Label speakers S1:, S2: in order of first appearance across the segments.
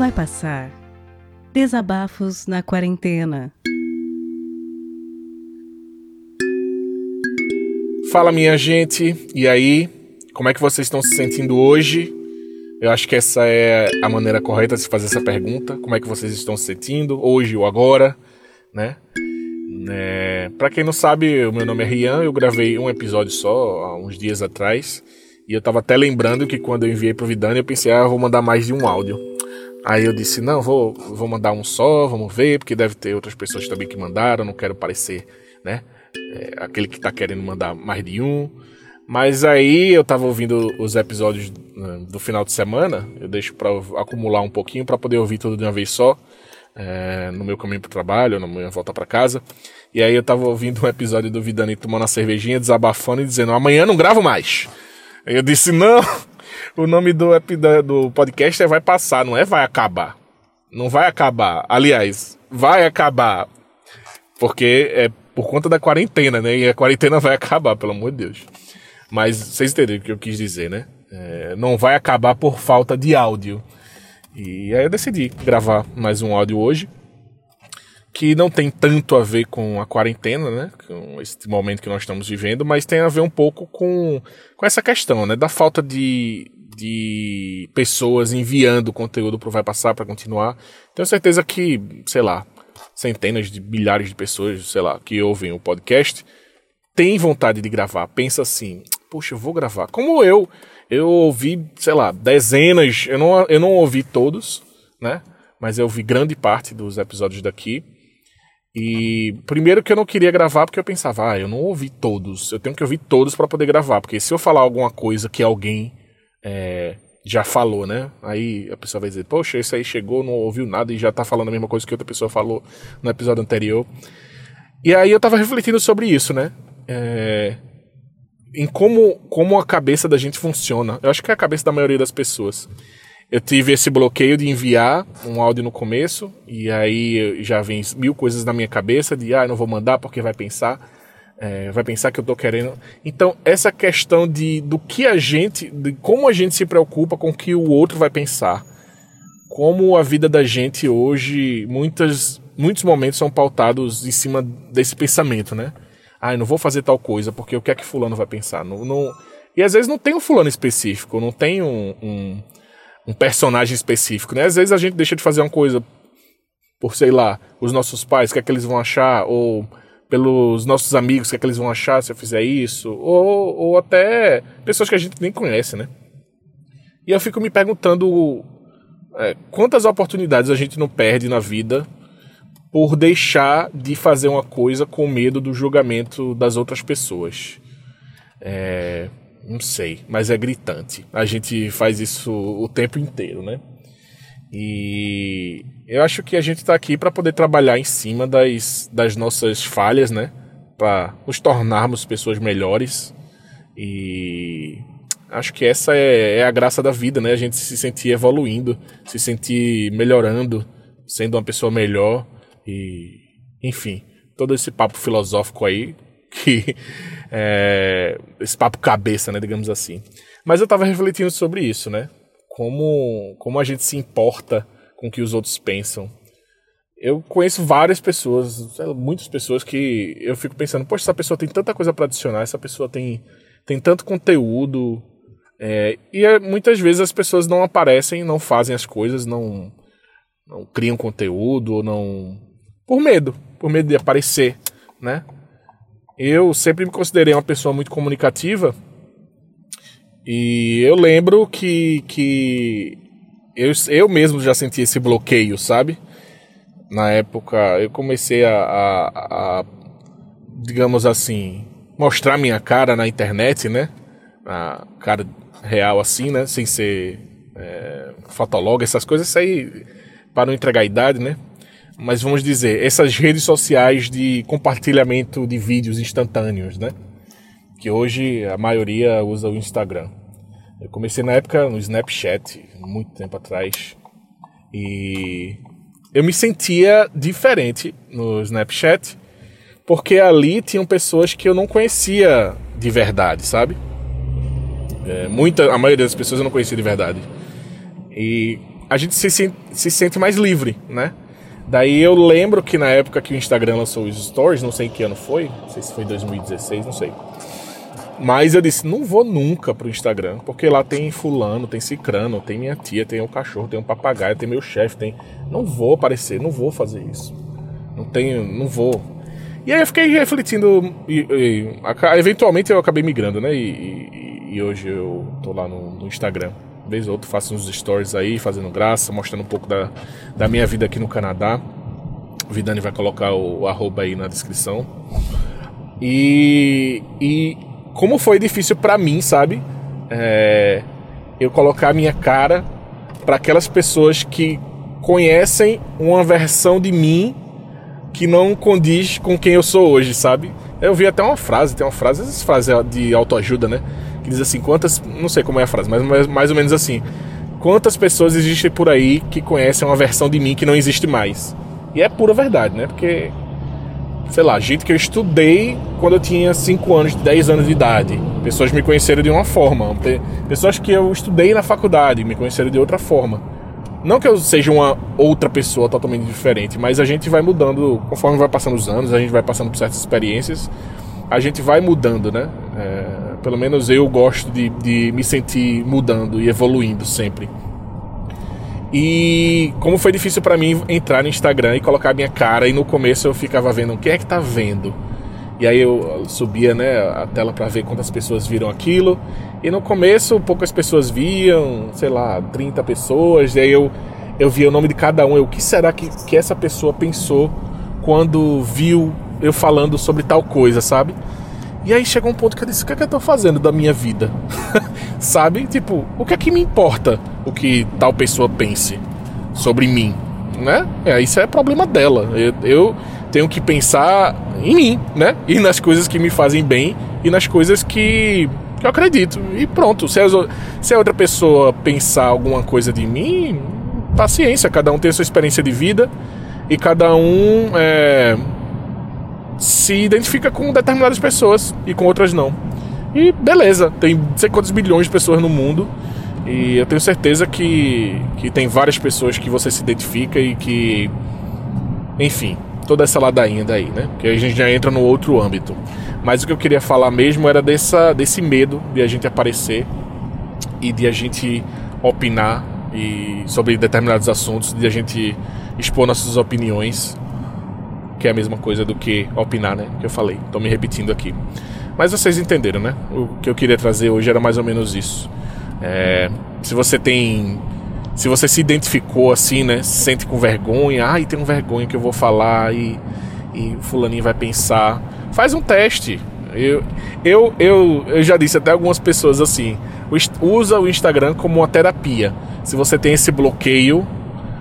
S1: Vai passar. Desabafos na quarentena.
S2: Fala minha gente, e aí? Como é que vocês estão se sentindo hoje? Eu acho que essa é a maneira correta de se fazer essa pergunta. Como é que vocês estão se sentindo hoje ou agora, né? É, para quem não sabe, o meu nome é Rian, eu gravei um episódio só há uns dias atrás. E eu tava até lembrando que quando eu enviei pro Vidani, eu pensei, ah, eu vou mandar mais de um áudio. Aí eu disse, não, vou, vou mandar um só, vamos ver, porque deve ter outras pessoas também que mandaram, não quero parecer, né? É, aquele que tá querendo mandar mais de um. Mas aí eu tava ouvindo os episódios né, do final de semana, eu deixo para acumular um pouquinho para poder ouvir tudo de uma vez só, é, no meu caminho pro trabalho, na minha volta para casa. E aí eu tava ouvindo um episódio do Vidani tomando a cervejinha, desabafando e dizendo: amanhã não gravo mais. Eu disse: não, o nome do, do podcast é Vai Passar, não é Vai Acabar. Não vai acabar. Aliás, vai acabar. Porque é por conta da quarentena, né? E a quarentena vai acabar, pelo amor de Deus. Mas vocês entenderam o que eu quis dizer, né? É, não vai acabar por falta de áudio. E aí eu decidi gravar mais um áudio hoje que não tem tanto a ver com a quarentena, né, com esse momento que nós estamos vivendo, mas tem a ver um pouco com, com essa questão, né, da falta de, de pessoas enviando conteúdo para Vai Passar para continuar. Tenho certeza que, sei lá, centenas de milhares de pessoas, sei lá, que ouvem o podcast, têm vontade de gravar, pensa assim, poxa, eu vou gravar. Como eu, eu ouvi, sei lá, dezenas, eu não, eu não ouvi todos, né, mas eu ouvi grande parte dos episódios daqui. E primeiro que eu não queria gravar porque eu pensava, ah, eu não ouvi todos, eu tenho que ouvir todos para poder gravar, porque se eu falar alguma coisa que alguém é, já falou, né? Aí a pessoa vai dizer, poxa, esse aí chegou, não ouviu nada e já tá falando a mesma coisa que outra pessoa falou no episódio anterior. E aí eu tava refletindo sobre isso, né? É, em como, como a cabeça da gente funciona. Eu acho que é a cabeça da maioria das pessoas eu tive esse bloqueio de enviar um áudio no começo, e aí já vem mil coisas na minha cabeça de, ah, não vou mandar porque vai pensar, é, vai pensar que eu tô querendo. Então, essa questão de do que a gente, de como a gente se preocupa com o que o outro vai pensar. Como a vida da gente hoje, muitas, muitos momentos são pautados em cima desse pensamento, né? Ah, eu não vou fazer tal coisa porque o que é que fulano vai pensar? Não, não... E às vezes não tem um fulano específico, não tem um, um um personagem específico, né? Às vezes a gente deixa de fazer uma coisa por, sei lá, os nossos pais, o que é que eles vão achar, ou pelos nossos amigos, o que é que eles vão achar se eu fizer isso, ou, ou até pessoas que a gente nem conhece, né? E eu fico me perguntando é, quantas oportunidades a gente não perde na vida por deixar de fazer uma coisa com medo do julgamento das outras pessoas. É, não sei, mas é gritante. A gente faz isso o tempo inteiro, né? E eu acho que a gente está aqui para poder trabalhar em cima das, das nossas falhas, né? Para nos tornarmos pessoas melhores. E acho que essa é, é, a graça da vida, né? A gente se sentir evoluindo, se sentir melhorando, sendo uma pessoa melhor. E, enfim, todo esse papo filosófico aí que é, esse papo cabeça, né, digamos assim. Mas eu estava refletindo sobre isso, né? Como, como a gente se importa com o que os outros pensam. Eu conheço várias pessoas, muitas pessoas que eu fico pensando, poxa, essa pessoa tem tanta coisa para adicionar, essa pessoa tem, tem tanto conteúdo. É, e é, muitas vezes as pessoas não aparecem, não fazem as coisas, não, não criam conteúdo, não. por medo, por medo de aparecer, né? Eu sempre me considerei uma pessoa muito comunicativa e eu lembro que, que eu, eu mesmo já senti esse bloqueio, sabe? Na época eu comecei a, a, a digamos assim, mostrar minha cara na internet, né? A cara real assim, né? Sem ser é, essas coisas, isso aí para não entregar a idade, né? Mas vamos dizer, essas redes sociais de compartilhamento de vídeos instantâneos, né? Que hoje a maioria usa o Instagram. Eu comecei na época no Snapchat, muito tempo atrás, e eu me sentia diferente no Snapchat, porque ali tinham pessoas que eu não conhecia de verdade, sabe? É, muita, a maioria das pessoas eu não conhecia de verdade. E a gente se, se sente mais livre, né? Daí eu lembro que na época que o Instagram lançou os stories, não sei em que ano foi, não sei se foi 2016, não sei. Mas eu disse, não vou nunca pro Instagram, porque lá tem fulano, tem cicrano, tem minha tia, tem o um cachorro, tem um papagaio, tem meu chefe, tem... Não vou aparecer, não vou fazer isso. Não tenho, não vou. E aí eu fiquei refletindo e, e eventualmente eu acabei migrando, né? E, e, e, hoje eu tô lá no, no Instagram. Vez ou outra faço uns stories aí, fazendo graça, mostrando um pouco da, da minha vida aqui no Canadá. O Vidani vai colocar o, o arroba aí na descrição. E, e como foi difícil para mim, sabe? É, eu colocar a minha cara para aquelas pessoas que conhecem uma versão de mim que não condiz com quem eu sou hoje, sabe? Eu vi até uma frase, tem uma frase, essas frases de autoajuda, né? Diz assim, quantas. Não sei como é a frase, mas mais, mais ou menos assim. Quantas pessoas existem por aí que conhecem uma versão de mim que não existe mais? E é pura verdade, né? Porque, sei lá, gente que eu estudei quando eu tinha 5 anos, 10 anos de idade. Pessoas me conheceram de uma forma. Pessoas que eu estudei na faculdade me conheceram de outra forma. Não que eu seja uma outra pessoa totalmente diferente, mas a gente vai mudando conforme vai passando os anos, a gente vai passando por certas experiências, a gente vai mudando, né? Pelo menos eu gosto de, de me sentir mudando e evoluindo sempre. E como foi difícil para mim entrar no Instagram e colocar minha cara, e no começo eu ficava vendo quem é que tá vendo. E aí eu subia né, a tela para ver quantas pessoas viram aquilo. E no começo poucas pessoas viam, sei lá, 30 pessoas. E aí eu, eu via o nome de cada um. Eu, o que será que, que essa pessoa pensou quando viu eu falando sobre tal coisa, sabe? E aí chegou um ponto que eu disse: o que é que eu tô fazendo da minha vida? sabe? Tipo, o que é que me importa o que tal pessoa pense sobre mim? Né? É, isso é problema dela. Eu, eu tenho que pensar em mim, né? E nas coisas que me fazem bem e nas coisas que, que eu acredito. E pronto. Se a, se a outra pessoa pensar alguma coisa de mim, paciência. Cada um tem a sua experiência de vida e cada um é, se identifica com determinadas pessoas e com outras não. E beleza, tem não sei quantos bilhões de pessoas no mundo. E eu tenho certeza que, que tem várias pessoas que você se identifica e que. Enfim, toda essa ladainha daí, né? Que a gente já entra no outro âmbito. Mas o que eu queria falar mesmo era dessa, desse medo de a gente aparecer e de a gente opinar e sobre determinados assuntos, de a gente expor nossas opiniões, que é a mesma coisa do que opinar, né? Que eu falei. Tô me repetindo aqui. Mas vocês entenderam, né? O que eu queria trazer hoje era mais ou menos isso. É, se você tem se você se identificou assim, né? Se sente com vergonha, ai, tenho vergonha que eu vou falar e, e o fulaninho vai pensar. Faz um teste. Eu, eu, eu, eu já disse até algumas pessoas assim: usa o Instagram como uma terapia. Se você tem esse bloqueio,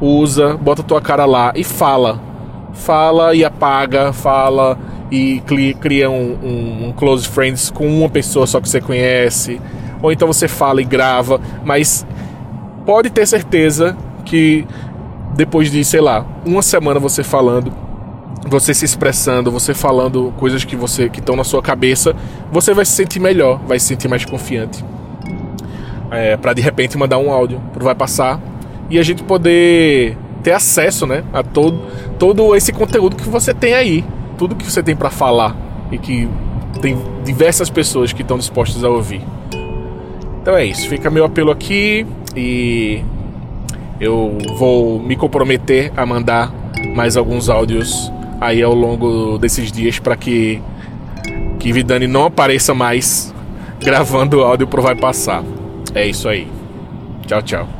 S2: usa, bota tua cara lá e fala. Fala e apaga, fala e cria um, um, um close friends com uma pessoa só que você conhece. Ou então você fala e grava, mas pode ter certeza que depois de, sei lá, uma semana você falando, você se expressando, você falando coisas que você que estão na sua cabeça, você vai se sentir melhor, vai se sentir mais confiante. É, para de repente mandar um áudio vai passar e a gente poder ter acesso, né, a todo todo esse conteúdo que você tem aí, tudo que você tem para falar e que tem diversas pessoas que estão dispostas a ouvir. Então é isso, fica meu apelo aqui e eu vou me comprometer a mandar mais alguns áudios aí ao longo desses dias para que que Vidani não apareça mais gravando áudio pro vai passar. É isso aí. Tchau, tchau.